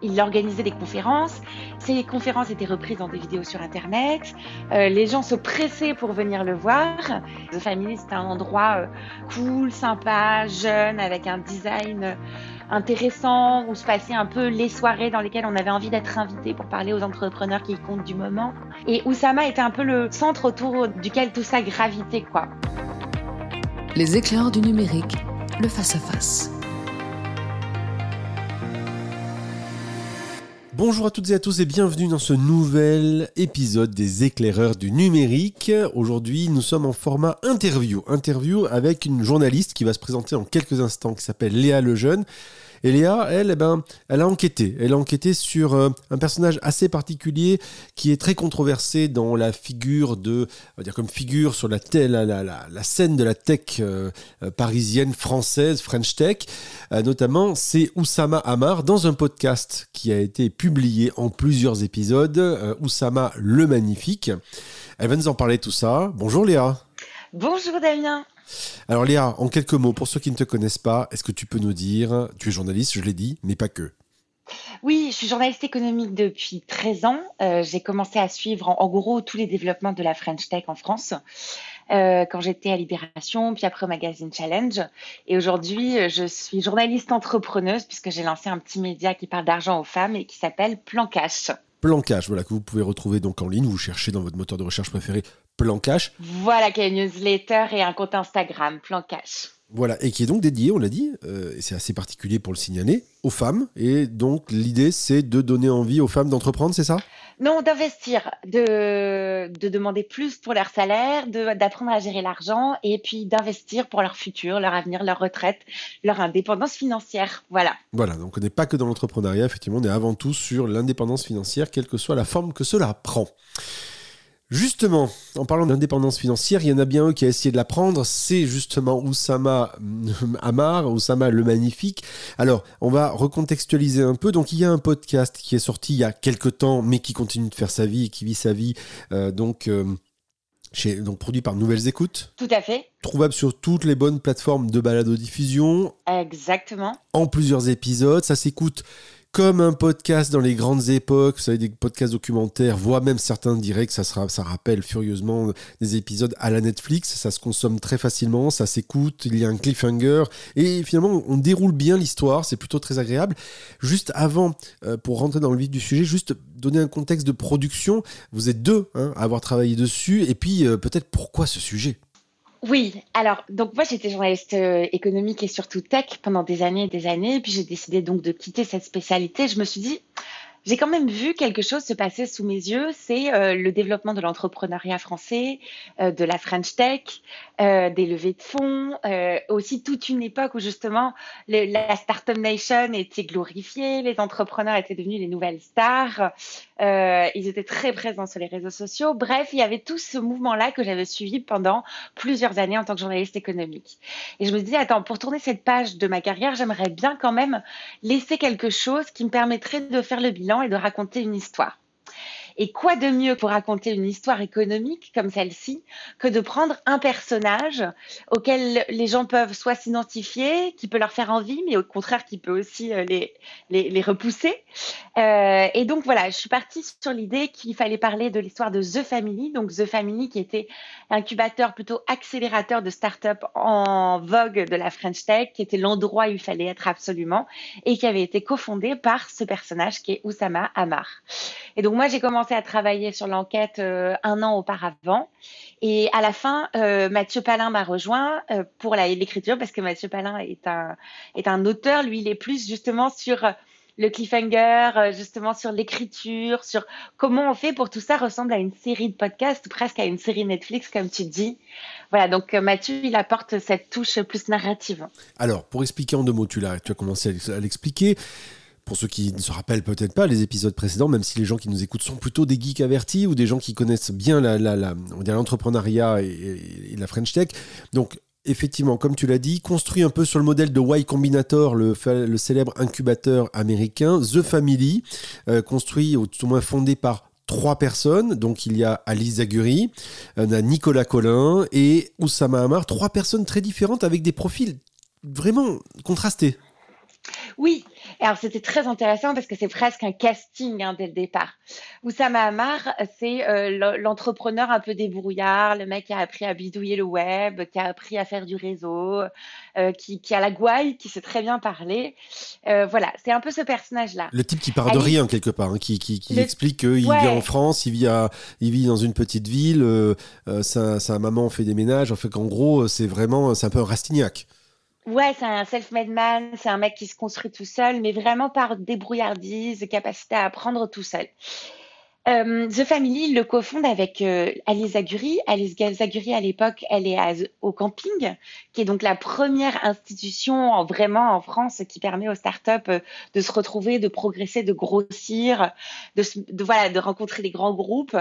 Il organisait des conférences. Ces conférences étaient reprises dans des vidéos sur Internet. Euh, les gens se pressaient pour venir le voir. The Family, c'était un endroit euh, cool, sympa, jeune, avec un design intéressant, où se passaient un peu les soirées dans lesquelles on avait envie d'être invité pour parler aux entrepreneurs qui comptent du moment. Et Oussama était un peu le centre autour duquel tout ça gravitait, quoi. Les éclairs du numérique, le face-à-face. Bonjour à toutes et à tous et bienvenue dans ce nouvel épisode des éclaireurs du numérique. Aujourd'hui, nous sommes en format interview. Interview avec une journaliste qui va se présenter en quelques instants qui s'appelle Léa Lejeune. Et Léa, elle, eh ben, elle a enquêté. Elle a enquêté sur euh, un personnage assez particulier qui est très controversé dans la figure de, on va dire comme figure sur la, la, la, la scène de la tech euh, euh, parisienne, française, French Tech. notamment, c'est Oussama Hamar dans un podcast qui a été publié en plusieurs épisodes. Oussama le Magnifique. Elle va nous en parler tout ça. Bonjour Léa. Bonjour Damien. Alors Léa, en quelques mots, pour ceux qui ne te connaissent pas, est-ce que tu peux nous dire, tu es journaliste, je l'ai dit, mais pas que. Oui, je suis journaliste économique depuis 13 ans. Euh, j'ai commencé à suivre en, gros tous les développements de la French Tech en France. Euh, quand j'étais à Libération, puis après au magazine Challenge. Et aujourd'hui, je suis journaliste entrepreneuse puisque j'ai lancé un petit média qui parle d'argent aux femmes et qui s'appelle Plan Cash. Plan Cash, voilà, que vous pouvez retrouver donc en ligne. Vous cherchez dans votre moteur de recherche préféré Plan Cash. Voilà, qui a une newsletter et un compte Instagram, Plan Cash. Voilà, et qui est donc dédié, on l'a dit, euh, et c'est assez particulier pour le signaler, aux femmes. Et donc l'idée, c'est de donner envie aux femmes d'entreprendre, c'est ça? Non, d'investir, de, de demander plus pour leur salaire, d'apprendre à gérer l'argent, et puis d'investir pour leur futur, leur avenir, leur retraite, leur indépendance financière. Voilà. Voilà, donc on n'est pas que dans l'entrepreneuriat, effectivement, on est avant tout sur l'indépendance financière, quelle que soit la forme que cela prend. Justement, en parlant d'indépendance financière, il y en a bien un qui a essayé de la prendre, c'est justement Oussama Amar, Oussama le Magnifique. Alors, on va recontextualiser un peu. Donc, il y a un podcast qui est sorti il y a quelques temps, mais qui continue de faire sa vie et qui vit sa vie. Euh, donc, euh, chez, donc, produit par Nouvelles Écoutes. Tout à fait. Trouvable sur toutes les bonnes plateformes de balado-diffusion. Exactement. En plusieurs épisodes. Ça s'écoute comme un podcast dans les grandes époques, vous savez, des podcasts documentaires, voire même certains diraient que ça, sera, ça rappelle furieusement des épisodes à la Netflix, ça se consomme très facilement, ça s'écoute, il y a un cliffhanger, et finalement on déroule bien l'histoire, c'est plutôt très agréable. Juste avant, euh, pour rentrer dans le vif du sujet, juste donner un contexte de production, vous êtes deux hein, à avoir travaillé dessus, et puis euh, peut-être pourquoi ce sujet? Oui, alors donc moi j'étais journaliste euh, économique et surtout tech pendant des années et des années, puis j'ai décidé donc de quitter cette spécialité. Je me suis dit j'ai quand même vu quelque chose se passer sous mes yeux, c'est euh, le développement de l'entrepreneuriat français, euh, de la French Tech, des levées de fonds, aussi toute une époque où justement la Startup Nation était glorifiée, les entrepreneurs étaient devenus les nouvelles stars, ils étaient très présents sur les réseaux sociaux. Bref, il y avait tout ce mouvement-là que j'avais suivi pendant plusieurs années en tant que journaliste économique. Et je me disais, attends, pour tourner cette page de ma carrière, j'aimerais bien quand même laisser quelque chose qui me permettrait de faire le bilan et de raconter une histoire. Et quoi de mieux pour raconter une histoire économique comme celle-ci que de prendre un personnage auquel les gens peuvent soit s'identifier, qui peut leur faire envie, mais au contraire qui peut aussi euh, les, les, repousser. Euh, et donc voilà, je suis partie sur l'idée qu'il fallait parler de l'histoire de The Family, donc The Family qui était incubateur plutôt accélérateur de start-up en vogue de la French Tech, qui était l'endroit où il fallait être absolument, et qui avait été cofondé par ce personnage qui est Oussama Amar. Et donc moi j'ai commencé à travailler sur l'enquête euh, un an auparavant. Et à la fin, euh, Mathieu Palin m'a rejoint euh, pour l'écriture parce que Mathieu Palin est un, est un auteur. Lui, il est plus justement sur le cliffhanger, justement sur l'écriture, sur comment on fait pour tout ça ressemble à une série de podcasts, presque à une série Netflix, comme tu dis. Voilà, donc Mathieu, il apporte cette touche plus narrative. Alors, pour expliquer en deux mots, tu, as, tu as commencé à l'expliquer pour ceux qui ne se rappellent peut-être pas les épisodes précédents, même si les gens qui nous écoutent sont plutôt des geeks avertis ou des gens qui connaissent bien l'entrepreneuriat et, la French Tech. Donc, effectivement, comme tu l'as dit, construit un peu sur le modèle de Y Combinator, le, célèbre incubateur américain, The Family, euh, construit ou tout au moins fondé par trois personnes. Donc il y a Alice Zaguri, on a Nicolas Collin et Oussama Hamar, trois personnes très différentes avec des profils vraiment contrastés. Oui, alors, c'était très intéressant parce que c'est presque un casting hein, dès le départ. Oussama Amar, c'est euh, l'entrepreneur un peu débrouillard, le mec qui a appris à bidouiller le web, qui a appris à faire du réseau, euh, qui, a la gouaille, qui sait très bien parler. Euh, voilà, c'est un peu ce personnage-là. Le type qui part de rien quelque part, hein, qui, qui, explique qu'il vit en France, il vit, à, il vit dans une petite ville, sa, sa, maman fait des ménages, en fait qu'en gros, c'est vraiment, c'est un peu un Rastignac. Ouais, c'est un self-made man, c'est un mec qui se construit tout seul, mais vraiment par débrouillardise, capacité à apprendre tout seul. Euh, The Family le cofonde avec euh, Alice Zaguri. Alice Zaguri, à l'époque, elle est au camping, qui est donc la première institution vraiment en France qui permet aux startups euh, de se retrouver, de progresser, de grossir, de, de voilà, de rencontrer les grands groupes.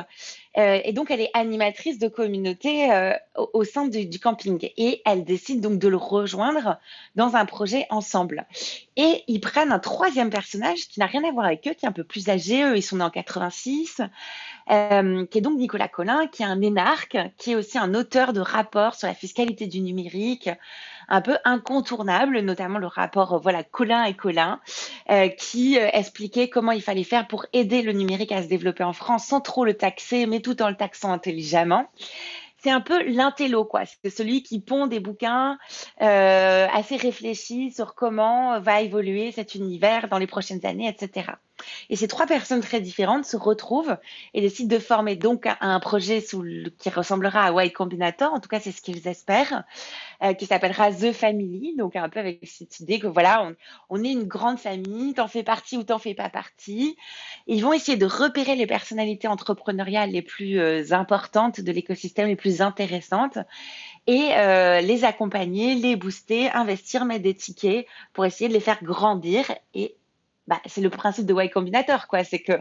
Euh, et donc, elle est animatrice de communauté euh, au, sein du, camping. Et elle décide donc de le rejoindre dans un projet ensemble. Et ils prennent un troisième personnage qui n'a rien à voir avec eux, qui est un peu plus âgé. Eux, ils sont nés en 86. Euh, qui est donc Nicolas Collin, qui est un énarque, qui est aussi un auteur de rapports sur la fiscalité du numérique, un peu incontournable, notamment le rapport euh, voilà Colin et Colin, euh, qui euh, expliquait comment il fallait faire pour aider le numérique à se développer en France sans trop le taxer, mais tout en le taxant intelligemment c'est un peu l'intello, quoi. C'est celui qui pond des bouquins euh, assez réfléchis sur comment va évoluer cet univers dans les prochaines années, etc. Et ces trois personnes très différentes se retrouvent et décident de former donc un projet qui ressemblera à Y Combinator, en tout cas c'est ce qu'ils espèrent, euh, qui s'appellera The Family, donc un peu avec cette idée que voilà, on, est une grande famille, t'en fais partie ou t'en fais pas partie. ils vont essayer de repérer les personnalités entrepreneuriales les plus euh, importantes de l'écosystème, les plus intéressantes et euh, les accompagner, les booster, investir, mettre des tickets pour essayer de les faire grandir et bah, c'est le principe de Y Combinator, quoi. C'est que,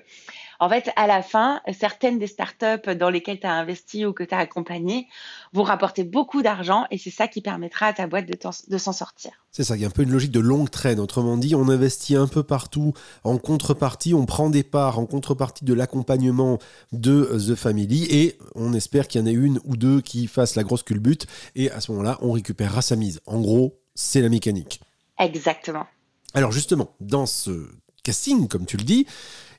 en fait, à la fin, certaines des startups dans lesquelles tu as investi ou que tu as accompagné vont rapporter beaucoup d'argent et c'est ça qui permettra à ta boîte de, s'en sortir. C'est ça, il y a un peu une logique de longue traîne. Autrement dit, on investit un peu partout en contrepartie, on prend des parts en contrepartie de l'accompagnement de The Family et on espère qu'il y en ait une ou deux qui fassent la grosse culbute et à ce moment-là, on récupérera sa mise. En gros, c'est la mécanique. Exactement. Alors justement, dans ce casting, comme tu le dis,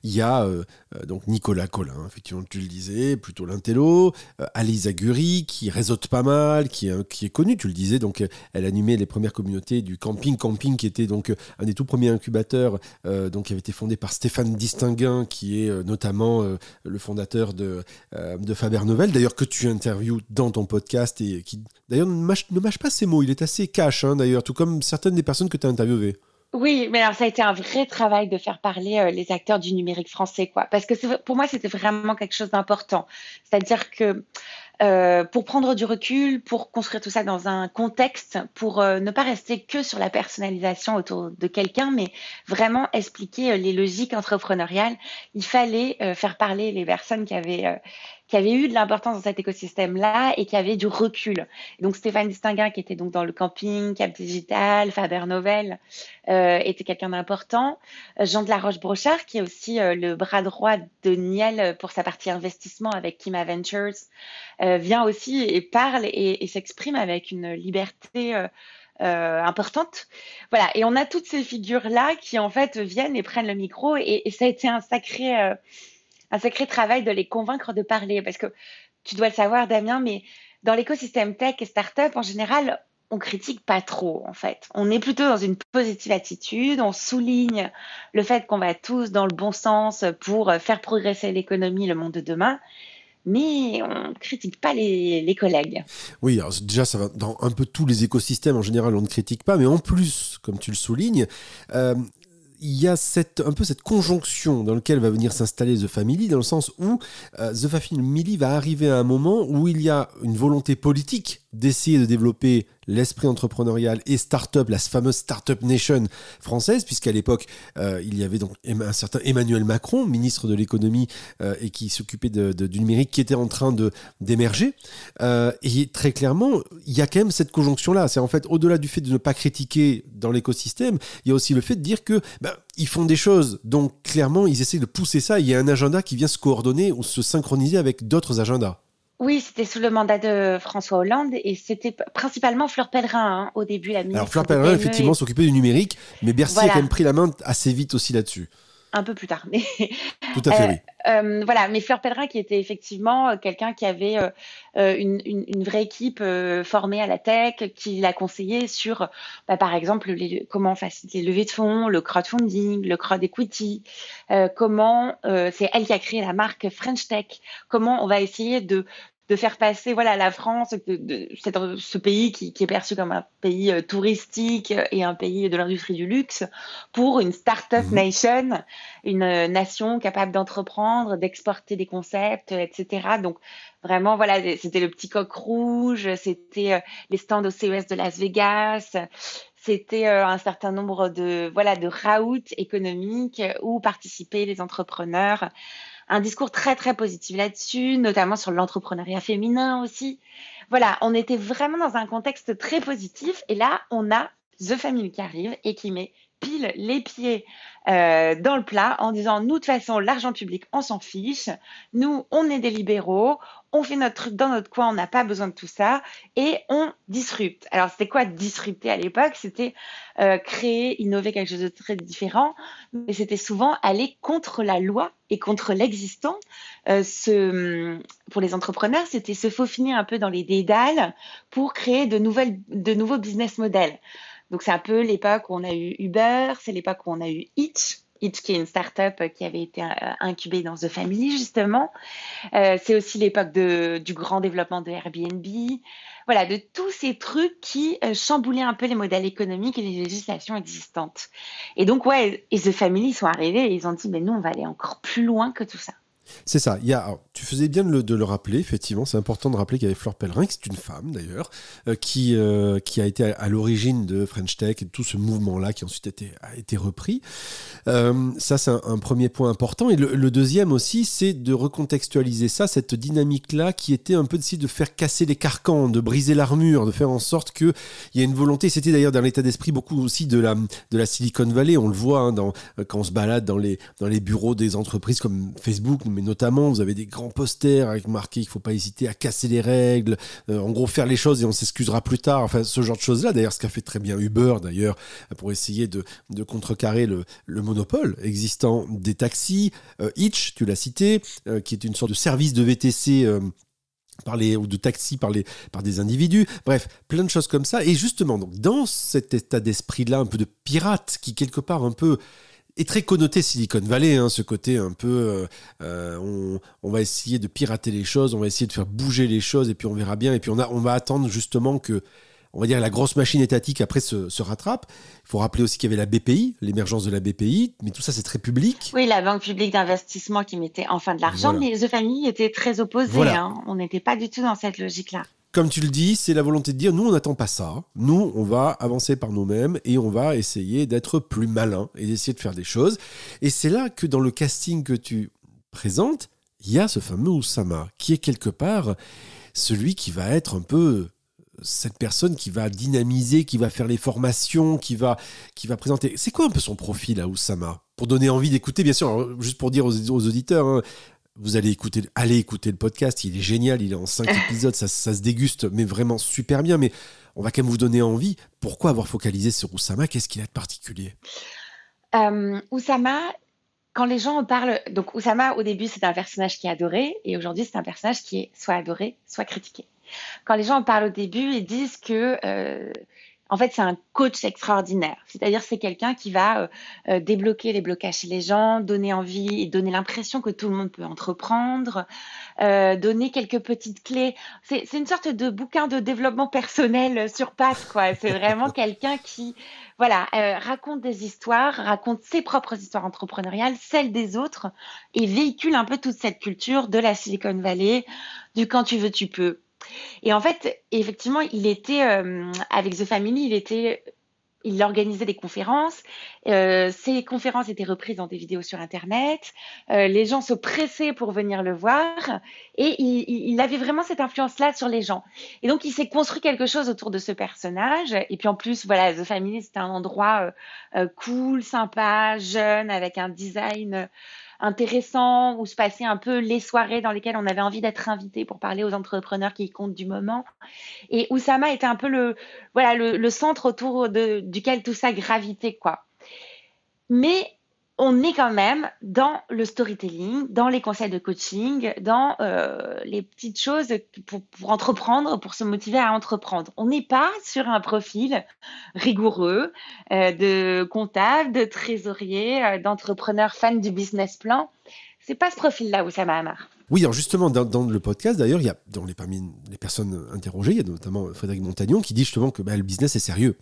il y a euh, euh, donc Nicolas Collin, effectivement, tu le disais, plutôt l'intello, euh, Aguri, qui réseaute pas mal, qui est, qui connue, tu le disais, donc elle animait les premières communautés du camping, camping qui était donc un des tout premiers incubateurs, donc qui avait été fondé par Stéphane Distinguin, qui est notamment le fondateur de, de Faber Novel, d'ailleurs que tu interviews dans ton podcast et qui d'ailleurs ne mâche, pas ses mots, il est assez cash, hein, d'ailleurs, tout comme certaines des personnes que tu as interviewées. Oui, mais alors ça a été un vrai travail de faire parler euh, les acteurs du numérique français, quoi. Parce que pour moi, c'était vraiment quelque chose d'important. C'est-à-dire que euh, pour prendre du recul, pour construire tout ça dans un contexte, pour euh, ne pas rester que sur la personnalisation autour de quelqu'un, mais vraiment expliquer les logiques entrepreneuriales, il fallait faire parler les personnes qui avaient qui avait eu de l'importance dans cet écosystème-là et qui avait du recul. donc Stéphane Distinguin, qui était donc dans le camping, Cap Digital, Faber Novel, euh, était quelqu'un d'important. Jean de la Roche-Brochard, qui est aussi euh, le bras droit de Niel pour sa partie investissement avec Kima Ventures, euh, vient aussi et parle et, s'exprime avec une liberté. importante. Voilà, et on a toutes ces figures-là qui en fait viennent et prennent le micro et ça a été un sacré, un sacré travail de les convaincre de parler. Parce que tu dois le savoir, Damien, mais dans l'écosystème tech et startup, en général, on critique pas trop, en fait. On est plutôt dans une positive attitude, on souligne le fait qu'on va tous dans le bon sens pour faire progresser l'économie, le monde de demain mais on ne critique pas les, collègues. Oui, déjà, ça va dans un peu tous les écosystèmes, en général, on ne critique pas, mais en plus, comme tu le soulignes, euh, il y a cette, un peu cette conjonction dans laquelle va venir s'installer The Family, dans le sens où euh, The Family va arriver à un moment où il y a une volonté politique d'essayer de développer l'esprit entrepreneurial et start-up, la fameuse start-up nation française, puisqu'à l'époque, euh, il y avait donc un certain Emmanuel Macron, ministre de l'économie euh, et qui s'occupait du numérique, qui était en train d'émerger. Euh, et très clairement, il y a quand même cette conjonction-là. C'est en fait, au-delà du fait de ne pas critiquer dans l'écosystème, il y a aussi le fait de dire que ben, ils font des choses. Donc clairement, ils essaient de pousser ça. Il y a un agenda qui vient se coordonner ou se synchroniser avec d'autres agendas. Oui, c'était sous le mandat de François Hollande et c'était principalement Fleur Pellerin hein, au début, la ministre. Alors Fleur Pellerin, effectivement, s'occupait du numérique, mais Bercy a quand même pris la main assez vite aussi là-dessus un peu plus tard. Mais Tout à fait, euh, oui. Euh, voilà, mais Fleur Pellerin, qui était effectivement euh, quelqu'un qui avait une, une, vraie équipe formée à la tech, qui l'a conseillé sur, bah, par exemple, les, comment faciliter le levée de fonds, le crowdfunding, le crowd equity, comment, c'est elle qui a créé la marque French Tech, comment on va essayer de de faire passer voilà la France, de, ce pays qui, est perçu comme un pays euh, touristique et un pays de l'industrie du luxe, pour une start-up mhm. nation, une euh, nation capable d'entreprendre, d'exporter des concepts, etc. Donc vraiment voilà, c'était le petit coq rouge, c'était euh, les stands au CES de Las Vegas, c'était un certain nombre de voilà de routes économiques où participaient les entrepreneurs un discours très très positif là-dessus, notamment sur l'entrepreneuriat féminin aussi. Voilà, on était vraiment dans un contexte très positif et là, on a The Family qui arrive et qui met pile les pieds euh, dans le plat en disant nous de toute façon l'argent public on s'en fiche, nous on est des libéraux, on fait notre truc dans notre coin, on n'a pas besoin de tout ça et on disrupte. Alors c'était quoi disrupter à l'époque? C'était euh, créer, innover quelque chose de très différent, mais c'était souvent aller contre la loi et contre l'existant. Euh, pour les entrepreneurs, c'était se faufiner un peu dans les dédales pour créer de, nouvelles, de nouveaux business models. Donc c'est un peu l'époque où on a eu Uber, c'est l'époque où on a eu Hitch, Hitch qui est une start-up qui avait été euh, incubée dans The Family justement. Euh, c'est aussi l'époque du grand développement de Airbnb. Voilà, de tous ces trucs qui euh, chamboulaient un peu les modèles économiques et les législations existantes. Et donc, ouais, et The Family sont arrivés et ils ont dit, mais nous, on va aller encore plus loin que tout ça. C'est ça. Il y a, tu faisais bien de le, rappeler, effectivement. C'est important de rappeler qu'il y avait Fleur Pellerin, qui est une femme d'ailleurs, euh, qui, euh, qui a été à, l'origine de French Tech et de tout ce mouvement-là qui ensuite a été, a été repris. Euh, ça, c'est un, premier point important. Et le, deuxième aussi, c'est de recontextualiser ça, cette dynamique-là qui était un peu de, faire casser les carcans, de briser l'armure, de faire en sorte qu'il y ait une volonté. C'était d'ailleurs dans l'état d'esprit beaucoup aussi de la, de la Silicon Valley. On le voit hein, quand on se balade dans les, dans les bureaux des entreprises comme Facebook, mais notamment vous avez des grands posters avec marqué qu'il ne faut pas hésiter à casser les règles, euh, en gros faire les choses et on s'excusera plus tard, enfin ce genre de choses-là. D'ailleurs, ce qu'a fait très bien Uber, d'ailleurs, pour essayer de, contrecarrer le, monopole existant des taxis. Euh, Hitch, tu l'as cité, euh, qui est une sorte de service de VTC par les, ou de taxi par, les, par des individus. Bref, plein de choses comme ça. Et justement, donc, dans cet état d'esprit-là, un peu de pirate, qui quelque part un peu est très connoté Silicon Valley, hein, ce côté un peu, euh, euh, on, va essayer de pirater les choses, on va essayer de faire bouger les choses, et puis on verra bien, et puis on, a, on va attendre justement que, on va dire, la grosse machine étatique après se, rattrape. Il faut rappeler aussi qu'il y avait la BPI, l'émergence de la BPI, mais tout ça c'est très public. Oui, la Banque publique d'investissement qui mettait enfin de l'argent, mais The Family était très opposé. Hein. On n'était pas du tout dans cette logique-là comme tu le dis, c'est la volonté de dire nous, on n'attend pas ça. Nous, on va avancer par nous-mêmes et on va essayer d'être plus malin et d'essayer de faire des choses. Et c'est là que dans le casting que tu présentes, il y a ce fameux Oussama qui est quelque part celui qui va être un peu cette personne qui va dynamiser, qui va faire les formations, qui va, qui va présenter. C'est quoi un peu son profil à Oussama? Pour donner envie d'écouter, bien sûr, juste pour dire aux, auditeurs, hein, vous allez écouter, allez écouter le podcast, il est génial, il est en cinq épisodes, ça, se déguste, mais vraiment super bien. Mais on va quand même vous donner envie. Pourquoi avoir focalisé sur Oussama? Qu'est-ce qu'il a de particulier? Euh, Oussama, quand les gens en parlent, donc Oussama au début c'est un personnage qui est adoré et aujourd'hui c'est un personnage qui est soit adoré, soit critiqué. Quand les gens en parlent au début, ils disent que euh, en fait, c'est un coach extraordinaire. C'est-à-dire, c'est quelqu'un qui va euh, euh, débloquer les blocages chez les gens, donner envie et donner l'impression que tout le monde peut entreprendre, euh, donner quelques petites clés. C'est une sorte de bouquin de développement personnel sur pattes, quoi. C'est vraiment quelqu'un qui, voilà, raconte des histoires, raconte ses propres histoires entrepreneuriales, celles des autres, et véhicule un peu toute cette culture de la Silicon Valley, du quand tu veux, tu peux et en fait, effectivement, il était euh, avec The Family, il était il organisait des conférences. Euh, ces conférences étaient reprises dans des vidéos sur Internet. Euh, les gens se pressaient pour venir le voir. Et il, avait vraiment cette influence-là sur les gens. Et donc, il s'est construit quelque chose autour de ce personnage. Et puis, en plus, voilà, The Family, c'était un endroit cool, sympa, jeune, avec un design intéressants où se passaient un peu les soirées dans lesquelles on avait envie d'être invité pour parler aux entrepreneurs qui comptent du moment. Et Oussama était un peu le, voilà, le, centre autour duquel tout ça gravitait, quoi. Mais on est quand même dans le storytelling, dans les conseils de coaching, dans euh, les petites choses pour, entreprendre, pour se motiver à entreprendre. On n'est pas sur un profil rigoureux euh, de comptable, de trésorier, euh, d'entrepreneur fan du business plan. C'est pas ce profil-là où ça m'a marre. Oui, alors justement, dans, le podcast, d'ailleurs, il y a, dans les, parmi les personnes interrogées, il y a notamment Frédéric Montagnon qui dit justement que bah, le business est sérieux.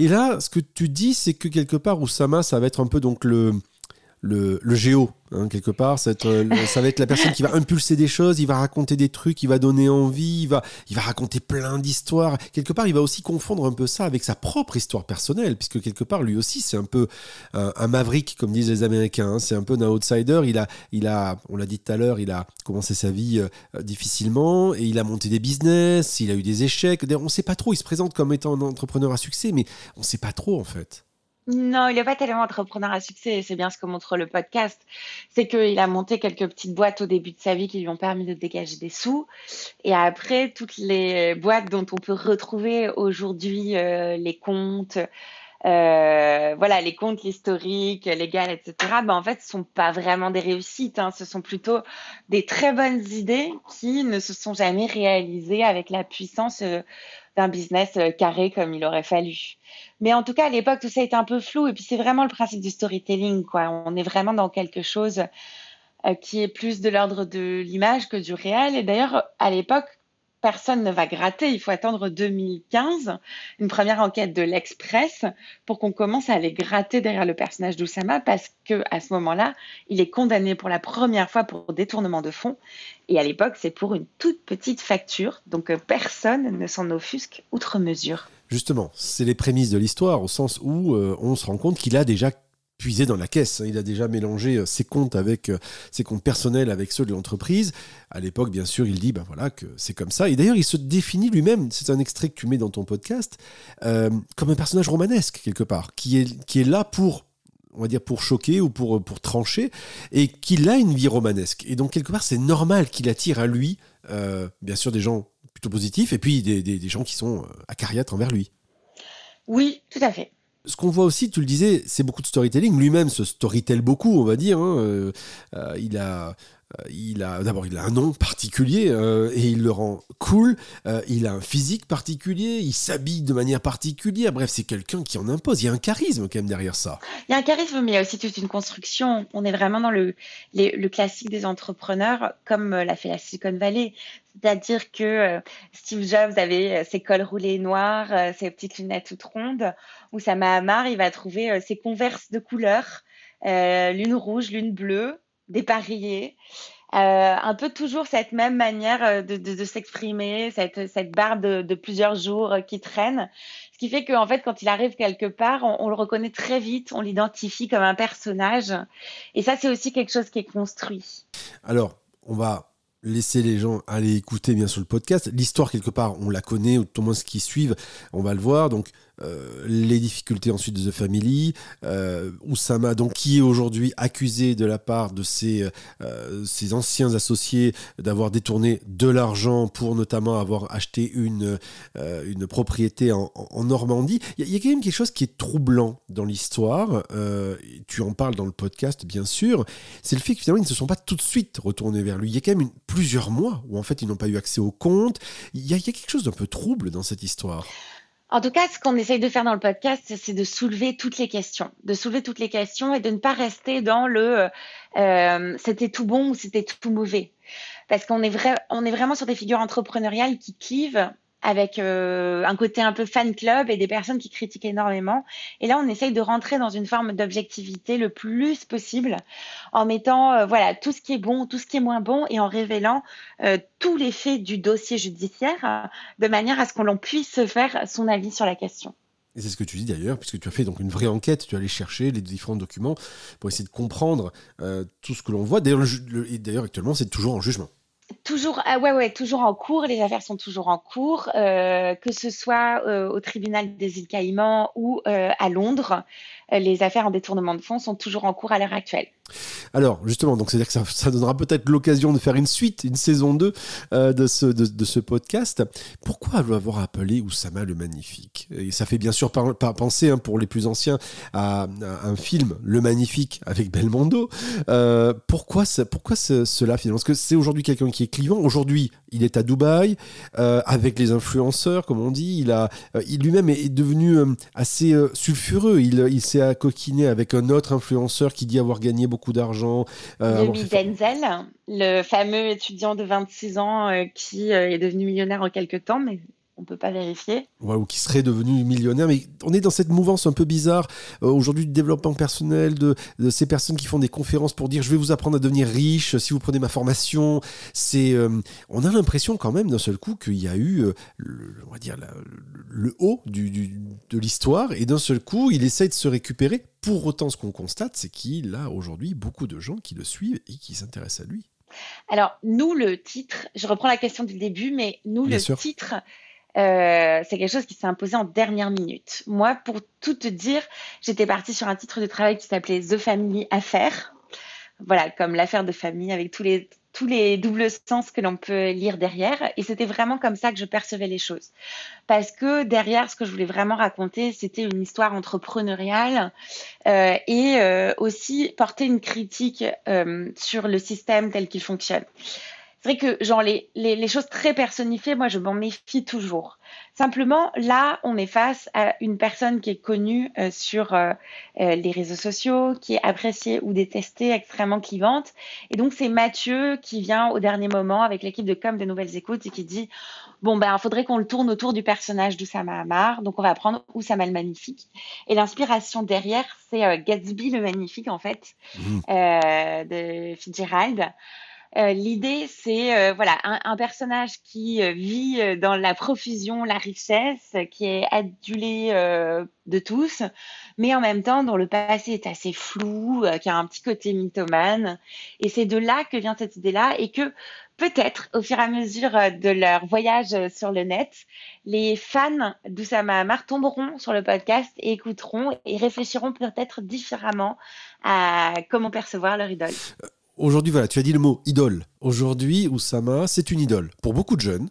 Et là, ce que tu dis, c'est que quelque part, Oussama, ça va être un peu donc le, le, géo, hein, quelque part. Ça va, être, ça va être la personne qui va impulser des choses, il va raconter des trucs, il va donner envie, il va, il va raconter plein d'histoires. Quelque part, il va aussi confondre un peu ça avec sa propre histoire personnelle, puisque quelque part, lui aussi, c'est un peu un, maverick, comme disent les Américains. Hein. C'est un peu un outsider. Il a, il a on l'a dit tout à l'heure, il a commencé sa vie euh, difficilement et il a monté des business, il a eu des échecs. On ne sait pas trop. Il se présente comme étant un entrepreneur à succès, mais on ne sait pas trop en fait. Non, il n'est pas tellement entrepreneur à succès. C'est bien ce que montre le podcast. C'est qu'il a monté quelques petites boîtes au début de sa vie qui lui ont permis de dégager des sous. Et après, toutes les boîtes dont on peut retrouver aujourd'hui euh, les comptes, euh, voilà, les comptes, l'historique, légal, etc. Ben, en fait, ce sont pas vraiment des réussites. Hein. Ce sont plutôt des très bonnes idées qui ne se sont jamais réalisées avec la puissance euh, d'un business carré comme il aurait fallu. Mais en tout cas, à l'époque, tout ça était un peu flou. Et puis, c'est vraiment le principe du storytelling, quoi. On est vraiment dans quelque chose euh, qui est plus de l'ordre de l'image que du réel. Et d'ailleurs, à l'époque, personne ne va gratter. Il faut attendre 2015, une première enquête de l'Express, pour qu'on commence à aller gratter derrière le personnage d'Oussama, parce que à ce moment-là, il est condamné pour la première fois pour détournement de fonds. Et à l'époque, c'est pour une toute petite facture, donc euh, personne ne s'en offusque outre mesure. Justement, c'est les prémices de l'histoire, au sens où euh, on se rend compte qu'il a déjà puisé dans la caisse. Hein. Il a déjà mélangé euh, ses comptes avec euh, ses comptes personnels avec ceux de l'entreprise. À l'époque, bien sûr, il dit ben voilà que c'est comme ça. Et d'ailleurs, il se définit lui-même. C'est un extrait que tu mets dans ton podcast comme un personnage romanesque quelque part, qui est qui est là pour on va dire pour choquer ou pour pour trancher, et qu'il a une vie romanesque. Et donc quelque part, c'est normal qu'il attire à lui, bien sûr, des gens plutôt positif, et puis des, des, gens qui sont euh, acariâtres envers lui. Oui, tout à fait. Ce qu'on voit aussi, tu le disais, c'est beaucoup de storytelling. Lui-même se storytelle beaucoup, on va dire. Hein. Euh, euh, il a il a d'abord il a un nom particulier euh, et il le rend cool. Euh, il a un physique particulier, il s'habille de manière particulière. Bref, c'est quelqu'un qui en impose. Il y a un charisme quand même derrière ça. Il y a un charisme, mais il y a aussi toute une construction. On est vraiment dans le, le classique des entrepreneurs, comme l'a fait la Silicon Valley. C'est-à-dire que Steve Jobs avait ses cols roulés noirs, ses petites lunettes toutes rondes. Ou Sama Hamar, il va trouver ses converses de couleur, l'une rouge, l'une bleue dépareillé. Euh, un peu toujours cette même manière euh, de, s'exprimer, cette, cette barbe de, plusieurs jours euh, qui traîne. Ce qui fait qu'en fait, quand il arrive quelque part, on, le reconnaît très vite, on l'identifie comme un personnage. Et ça, c'est aussi quelque chose qui est construit. Alors, on va laisser les gens aller écouter bien sûr le podcast. L'histoire, quelque part, on la connaît, ou tout le monde ce qui suivent, on va le voir. Donc, euh, les difficultés ensuite de The Family, euh, Oussama, donc qui est aujourd'hui accusé de la part de ses, euh, ses anciens associés d'avoir détourné de l'argent pour notamment avoir acheté une, euh, une propriété en, Normandie. Il y, a quand même quelque chose qui est troublant dans l'histoire. tu en parles dans le podcast, bien sûr. C'est le fait que finalement ils ne se sont pas tout de suite retournés vers lui. Il y a quand même plusieurs mois où en fait ils n'ont pas eu accès au compte. Il y a quelque chose d'un peu trouble dans cette histoire. En tout cas, ce qu'on essaye de faire dans le podcast, c'est de soulever toutes les questions, de soulever toutes les questions et de ne pas rester dans le euh, c'était tout bon ou c'était tout mauvais, parce qu'on est vrai, est vraiment sur des figures entrepreneuriales qui clivent avec euh, un côté un peu fan club et des personnes qui critiquent énormément. Et là, on essaye de rentrer dans une forme d'objectivité le plus possible en mettant euh, voilà tout ce qui est bon, tout ce qui est moins bon et en révélant euh, tous les faits du dossier judiciaire de manière à ce qu'on puisse se faire son avis sur la question. Et c'est ce que tu dis d'ailleurs, puisque tu as fait donc une vraie enquête, tu es allé chercher les différents documents pour essayer de comprendre tout ce que l'on voit. D'ailleurs, actuellement, c'est toujours en jugement Toujours, ah ouais, ouais, toujours en cours. Les affaires sont toujours en cours, euh, que ce soit euh, au tribunal des îles Caïmans ou euh, à Londres. Les affaires en détournement de fonds sont toujours en cours à l'heure actuelle. Alors, justement, donc c'est-à-dire que ça, ça donnera peut-être l'occasion de faire une suite, une saison 2 euh, de, ce, de, ce podcast. Pourquoi avoir appelé Oussama le Magnifique? Et ça fait bien sûr penser, hein, pour les plus anciens, à, un film, Le Magnifique, avec Belmondo. Euh, pourquoi ce- pourquoi ce- cela, finalement? Parce que c'est aujourd'hui quelqu'un qui est clivant. Aujourd'hui, il est à Dubaï, euh, avec les influenceurs, comme on dit. Il, il lui-même est, devenu assez sulfureux. Il, il s'est coquiné avec un autre influenceur qui dit avoir gagné beaucoup d'argent. euh, fait- Denzel, le fameux étudiant de 26 ans euh, qui euh, est devenu millionnaire en quelques temps, mais on peut pas vérifier. Ouais, ou qui serait devenu millionnaire. Mais on est dans cette mouvance un peu bizarre euh, aujourd'hui du développement personnel, de, de ces personnes qui font des conférences pour dire je vais vous apprendre à devenir riche si vous prenez ma formation. C'est, euh, on a l'impression quand même d'un seul coup qu'il y a eu, euh, le, on va dire, la- le haut du, du- de l'histoire et d'un seul coup il essaye de se récupérer. Pour autant, ce qu'on constate, c'est qu'il a aujourd'hui beaucoup de gens qui le suivent et qui s'intéressent à lui. Alors, nous, le titre, je reprends la question du début, mais nous, Bien le sûr. titre, euh, c'est quelque chose qui s'est imposé en dernière minute. Moi, pour tout te dire, j'étais partie sur un titre de travail qui s'appelait The Family Affair. Voilà, comme l'affaire de famille avec tous les, doubles sens que l'on peut lire derrière. Et c'était vraiment comme ça que je percevais les choses. Parce que derrière, ce que je voulais vraiment raconter, c'était une histoire entrepreneuriale euh, et euh, aussi porter une critique sur le système tel qu'il fonctionne. C'est vrai que genre les, les, les choses très personnifiées, moi je m'en méfie toujours. Simplement, là, on est face à une personne qui est connue euh, sur euh, euh, les réseaux sociaux, qui est appréciée ou détestée, extrêmement clivante. Et donc, c'est Mathieu qui vient au dernier moment avec l'équipe de com de Nouvelles Écoutes et qui dit Bon, ben, il faudrait qu'on le tourne autour du personnage d'Oussama Hamar. Donc, on va prendre Oussama le Magnifique. Et l'inspiration derrière, c'est euh, Gatsby le Magnifique, en fait, euh, de Fitzgerald. Euh, L'idée, c'est euh, voilà un, personnage qui euh, vit dans la profusion, la richesse, qui est adulé de tous, mais en même temps dont le passé est assez flou, qui a un petit côté mythomane. Et c'est de là que vient cette idée-là, et que peut-être, au fur et à mesure de leur voyage sur le net, les fans d'Oussama Hamar tomberont sur le podcast et écouteront et réfléchiront peut-être différemment à comment percevoir leur idole. Aujourd'hui, voilà, tu as dit le mot idole. Aujourd'hui, Oussama, c'est une idole pour beaucoup de jeunes.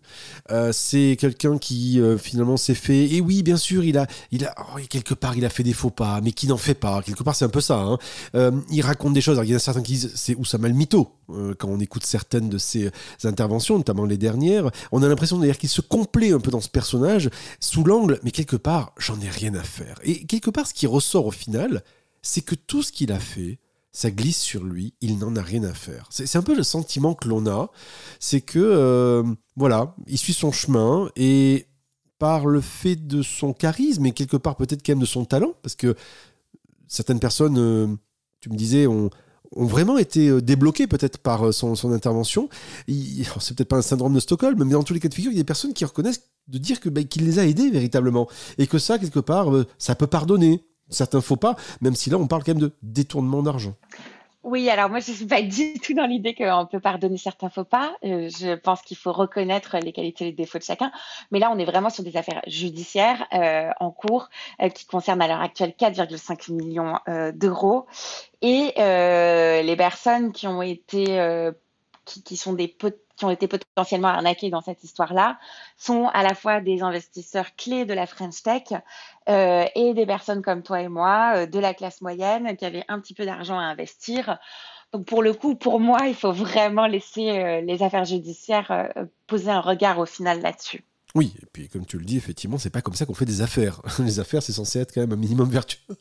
Euh, c'est quelqu'un qui euh, finalement s'est fait. Et oui, bien sûr, il a, il a, oh, quelque part, il a fait des faux pas, mais qui n'en fait pas. Quelque part, c'est un peu ça. hein. Euh, il raconte des choses. Alors, il y en a certains qui disent c'est Oussama le mytho. Quand on écoute certaines de ses interventions, notamment les dernières, on a l'impression d'ailleurs qu'il se complaît un peu dans ce personnage sous l'angle, mais quelque part, j'en ai rien à faire. Et quelque part, ce qui ressort au final, c'est que tout ce qu'il a fait ça glisse sur lui, il n'en a rien à faire. C'est un peu le sentiment que l'on a, c'est que, euh, voilà, il suit son chemin et par le fait de son charisme et quelque part peut-être quand même de son talent, parce que certaines personnes, euh, tu me disais, ont, vraiment été euh, débloquées peut-être par son, intervention. C'est peut-être pas un syndrome de Stockholm, mais dans tous les cas de figure, il y a des personnes qui reconnaissent de dire bah, qu'il les a aidés véritablement et que ça, quelque part, ça peut pardonner certains faux pas, même si là on parle quand même de détournement d'argent. Oui, alors moi je ne suis pas du tout dans l'idée qu'on peut pardonner certains faux pas. Euh, je pense qu'il faut reconnaître les qualités et les défauts de chacun. Mais là, on est vraiment sur des affaires judiciaires euh, en cours euh, qui concernent à l'heure actuelle 4,5 millions d'euros. Et les personnes qui ont été qui, qui sont des pot- qui ont été potentiellement arnaquées dans cette histoire-là sont à la fois des investisseurs clés de la French Tech euh, et des personnes comme toi et moi, euh, de la classe moyenne, qui avaient un petit peu d'argent à investir. Donc pour le coup, pour moi, il faut vraiment laisser euh, les affaires judiciaires poser un regard au final là-dessus. Oui, et puis comme tu le dis, effectivement, c'est pas comme ça qu'on fait des affaires. Les affaires, c'est censé être quand même un minimum vertueux.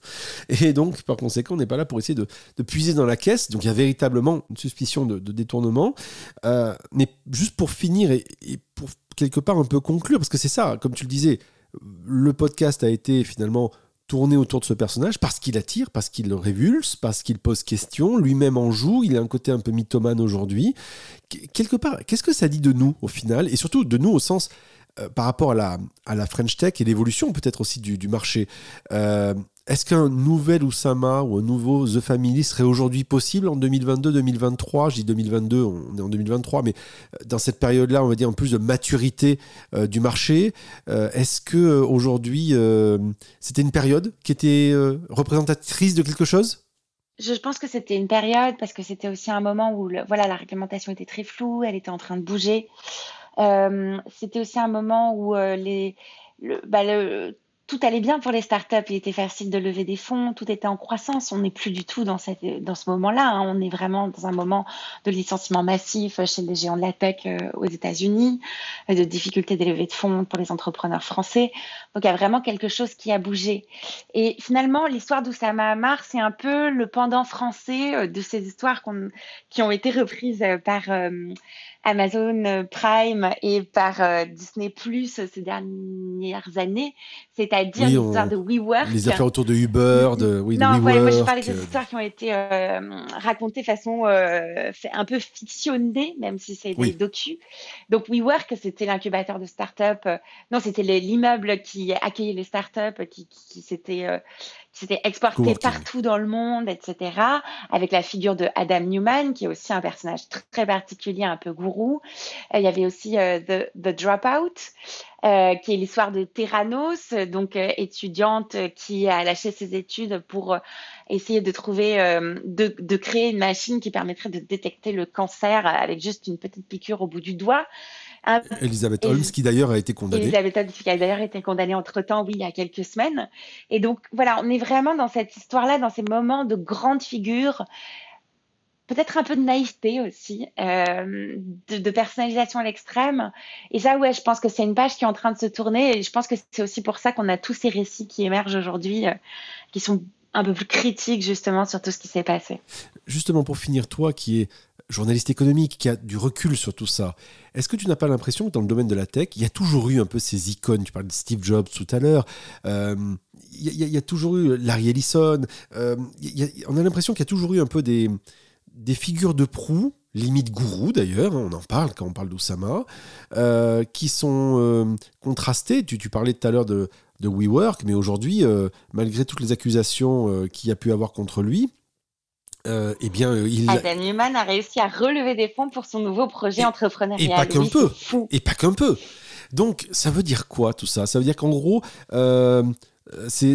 Et donc, par conséquent, on n'est pas là pour essayer de, puiser dans la caisse. Donc, il y a véritablement une suspicion de, détournement. Euh, mais juste pour finir et, pour quelque part un peu conclure, parce que c'est ça, comme tu le disais, le podcast a été finalement tourné autour de ce personnage parce qu'il attire, parce qu'il le révulse, parce qu'il pose question, lui-même en joue, il a un côté un peu mythomane aujourd'hui. Qu- Quelque part, qu'est-ce que ça dit de nous au final? Et surtout de nous au sens par rapport à la, French Tech et l'évolution peut-être aussi du, marché, est-ce qu'un nouvel Oussama ou un nouveau The Family serait aujourd'hui possible en 2022-2023 Je dis 2022, on est en 2023, mais euh, dans cette période-là, on va dire en plus de maturité euh, du marché, euh, est-ce que aujourd'hui c'était une période qui était représentatrice de quelque chose? Je pense que c'était une période parce que c'était aussi un moment où voilà, la réglementation était très floue, elle était en train de bouger. C'était aussi un moment où le, bah, tout allait bien pour les startups. Il était facile de lever des fonds, tout était en croissance. On n'est plus du tout dans, ce moment-là. Hein. On est vraiment dans un moment de licenciement massif chez les géants de la tech euh, aux États-Unis, euh, de difficultés d'élever de fonds pour les entrepreneurs français. Donc il y a vraiment quelque chose qui a bougé. Et finalement, l'histoire d'Oussama Hamar, c'est un peu le pendant français euh, de ces histoires qui ont été reprises par Amazon euh, Prime et par euh, Disney Plus ces dernières années, c'est-à-dire l'histoire de WeWork. Les affaires autour de Uber, de, oui, non, moi je parlais des histoires qui ont été euh, racontées de façon un peu fictionnée, même si c'est des docus. Donc WeWork, c'était l'incubateur de start-up. non, c'était l'immeuble qui accueillait les start-up, qui, qui, qui s'était c'était exporté partout dans le monde, etc. Avec la figure de Adam Newman, qui est aussi un personnage très particulier, un peu gourou. Euh, il y avait aussi euh, The, The, Dropout, euh, qui est l'histoire de Terranos, donc étudiante qui a lâché ses études pour essayer de trouver, de, de, créer une machine qui permettrait de détecter le cancer avec juste une petite piqûre au bout du doigt. Elisabeth Holmes, qui d'ailleurs a été condamnée. Elisabeth Holmes, qui a d'ailleurs été condamnée entre-temps, oui, il y a quelques semaines. Et donc, voilà, on est vraiment dans cette histoire-là, dans ces moments de grandes figures, peut-être un peu de naïveté aussi, euh, de, personnalisation à l'extrême. Et ça, ouais, je pense que c'est une page qui est en train de se tourner. Et je pense que c'est aussi pour ça qu'on a tous ces récits qui émergent aujourd'hui, euh, qui sont un peu plus critiques justement sur tout ce qui s'est passé. Justement, pour finir, toi qui es journaliste économique, qui a du recul sur tout ça, est-ce que tu n'as pas l'impression que dans le domaine de la tech, il y a toujours eu un peu ces icônes? Tu parles de Steve Jobs tout à l'heure. Euh, il, y a, toujours eu Larry Ellison. Euh, on a l'impression qu'il y a toujours eu un peu des, figures de proue limite gourou d'ailleurs, hein, on en parle quand on parle d'Oussama, euh, qui sont contrastées. Tu, tu, parlais tout à l'heure de, de WeWork, mais aujourd'hui, malgré toutes les accusations qu'il y a pu avoir contre lui, euh, eh bien, euh, il... Adam Newman a réussi à relever des fonds pour son nouveau projet entrepreneurial. Et pas qu'un peu. Et pas qu'un peu. Donc, ça veut dire quoi tout ça? Ça veut dire qu'en gros, euh, c'est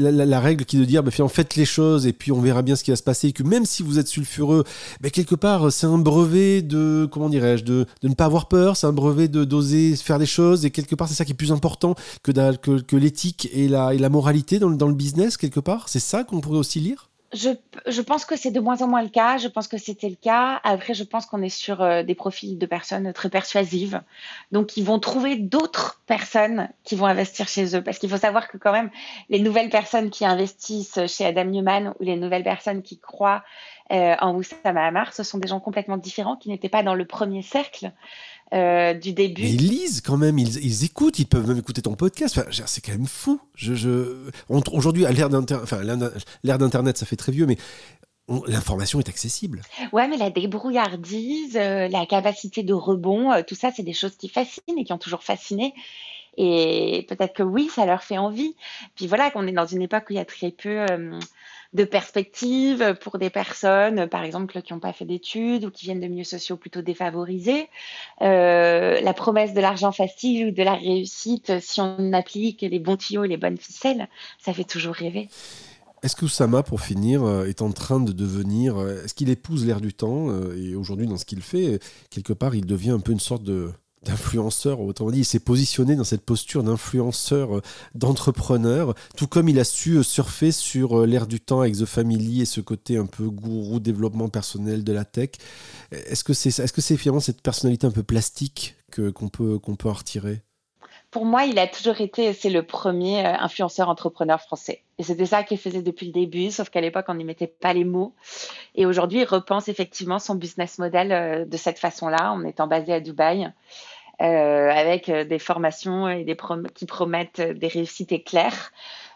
la, règle qui est de dire, bah, faites les choses et puis on verra bien ce qui va se passer. Et que même si vous êtes sulfureux, bah, quelque part, c'est un brevet de, comment dirais-je, de, de, ne pas avoir peur, c'est un brevet de d'oser faire des choses. Et quelque part, c'est ça qui est plus important que, que, que l'éthique et la, et la moralité dans, dans le business, quelque part. C'est ça qu'on pourrait aussi lire? Je, je, pense que c'est de moins en moins le cas. Je pense que c'était le cas. Après, je pense qu'on est sur euh, des profils de personnes très persuasives. Donc, ils vont trouver d'autres personnes qui vont investir chez eux. Parce qu'il faut savoir que quand même, les nouvelles personnes qui investissent chez Adam Newman ou les nouvelles personnes qui croient euh, en Oussama Hamar, ce sont des gens complètement différents qui n'étaient pas dans le premier cercle. Euh, du début. ils lisent quand même, ils, écoutent, ils peuvent même écouter ton podcast. c'est quand même fou. Je, Aujourd'hui, à l'ère d'Internet, ça fait très vieux, mais l'information est accessible. Ouais, mais la débrouillardise, euh, la capacité de rebond, euh, tout ça, c'est des choses qui fascinent et qui ont toujours fasciné. Et peut-être que oui, ça leur fait envie. Puis voilà, qu'on est dans une époque où il y a très peu de perspectives pour des personnes, par exemple, qui n'ont pas fait d'études ou qui viennent de milieux sociaux plutôt défavorisés. Euh, la promesse de l'argent facile ou de la réussite, si on applique les bons tuyaux et les bonnes ficelles, ça fait toujours rêver. Est-ce que Oussama, pour finir, euh, est en train de devenir. Euh, est-ce qu'il épouse l'air du temps Et aujourd'hui, dans ce qu'il fait, quelque part, il devient un peu une sorte de d'influenceur, autrement dit, il s'est positionné dans cette posture d'influenceur, euh, d'entrepreneur, tout comme il a su euh, surfer sur euh, l'ère du temps avec The Family et ce côté un peu gourou développement personnel de la tech. Est-ce que c'est que c'est finalement cette personnalité un peu plastique que qu'on peut qu'on peut en retirer? Pour moi, il a toujours été, c'est le premier influenceur entrepreneur français. Et c'était ça qu'il faisait depuis le début, sauf qu'à l'époque, on n'y mettait pas les mots. Et aujourd'hui, il repense effectivement son business model de cette façon-là, en étant basé à Dubaï. Euh, avec euh, des formations et des qui promettent des réussites éclairs.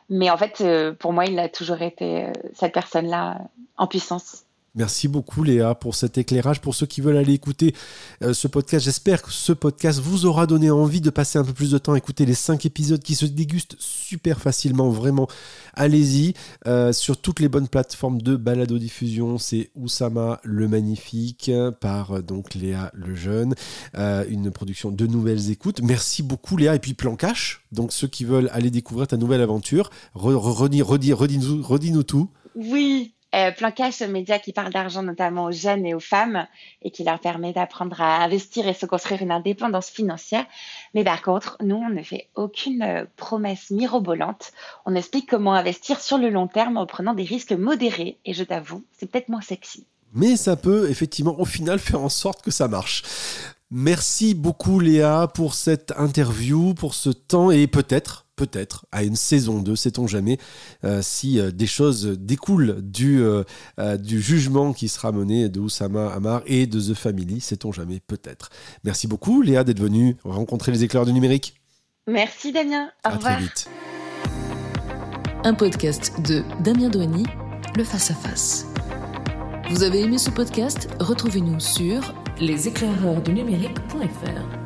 Mais en fait, euh, pour moi, il a toujours été cette personne-là en puissance. Merci beaucoup Léa pour cet éclairage. Pour ceux qui veulent aller écouter euh, ce podcast, j'espère que ce podcast vous aura donné envie de passer un peu plus de temps à écouter les cinq épisodes qui se dégustent super facilement. Vraiment, allez-y euh, sur toutes les bonnes plateformes de balado diffusion. C'est Oussama le magnifique par euh, Léa le jeune, une production de nouvelles écoutes. Merci beaucoup Léa et puis Plan Cash. Donc ceux qui veulent aller découvrir ta nouvelle aventure, redis-nous tout. Oui, euh, Plan Cash, média qui parle d'argent notamment aux jeunes et aux femmes et qui leur permet d'apprendre à investir et se construire une indépendance financière. Mais par contre, nous, on ne fait aucune euh, promesse mirobolante. On explique comment investir sur le long terme en prenant des risques modérés. Et je t'avoue, c'est peut-être moins sexy. Mais ça peut effectivement au final faire en sorte que ça marche. Merci beaucoup Léa pour cette interview, pour ce temps et peut-être, peut-être à une saison 2, sait-on jamais, euh, si euh, des choses découlent du, euh, du jugement qui sera mené de Oussama Amar et de The Family, sait-on jamais, peut-être. Merci beaucoup Léa d'être venue rencontrer les éclairs du numérique. Merci Damien, au à revoir. Très vite. Un podcast de Damien Douani, le face à face. Vous avez aimé ce podcast? Retrouvez-nous sur leséclaireursdunumérique.fr.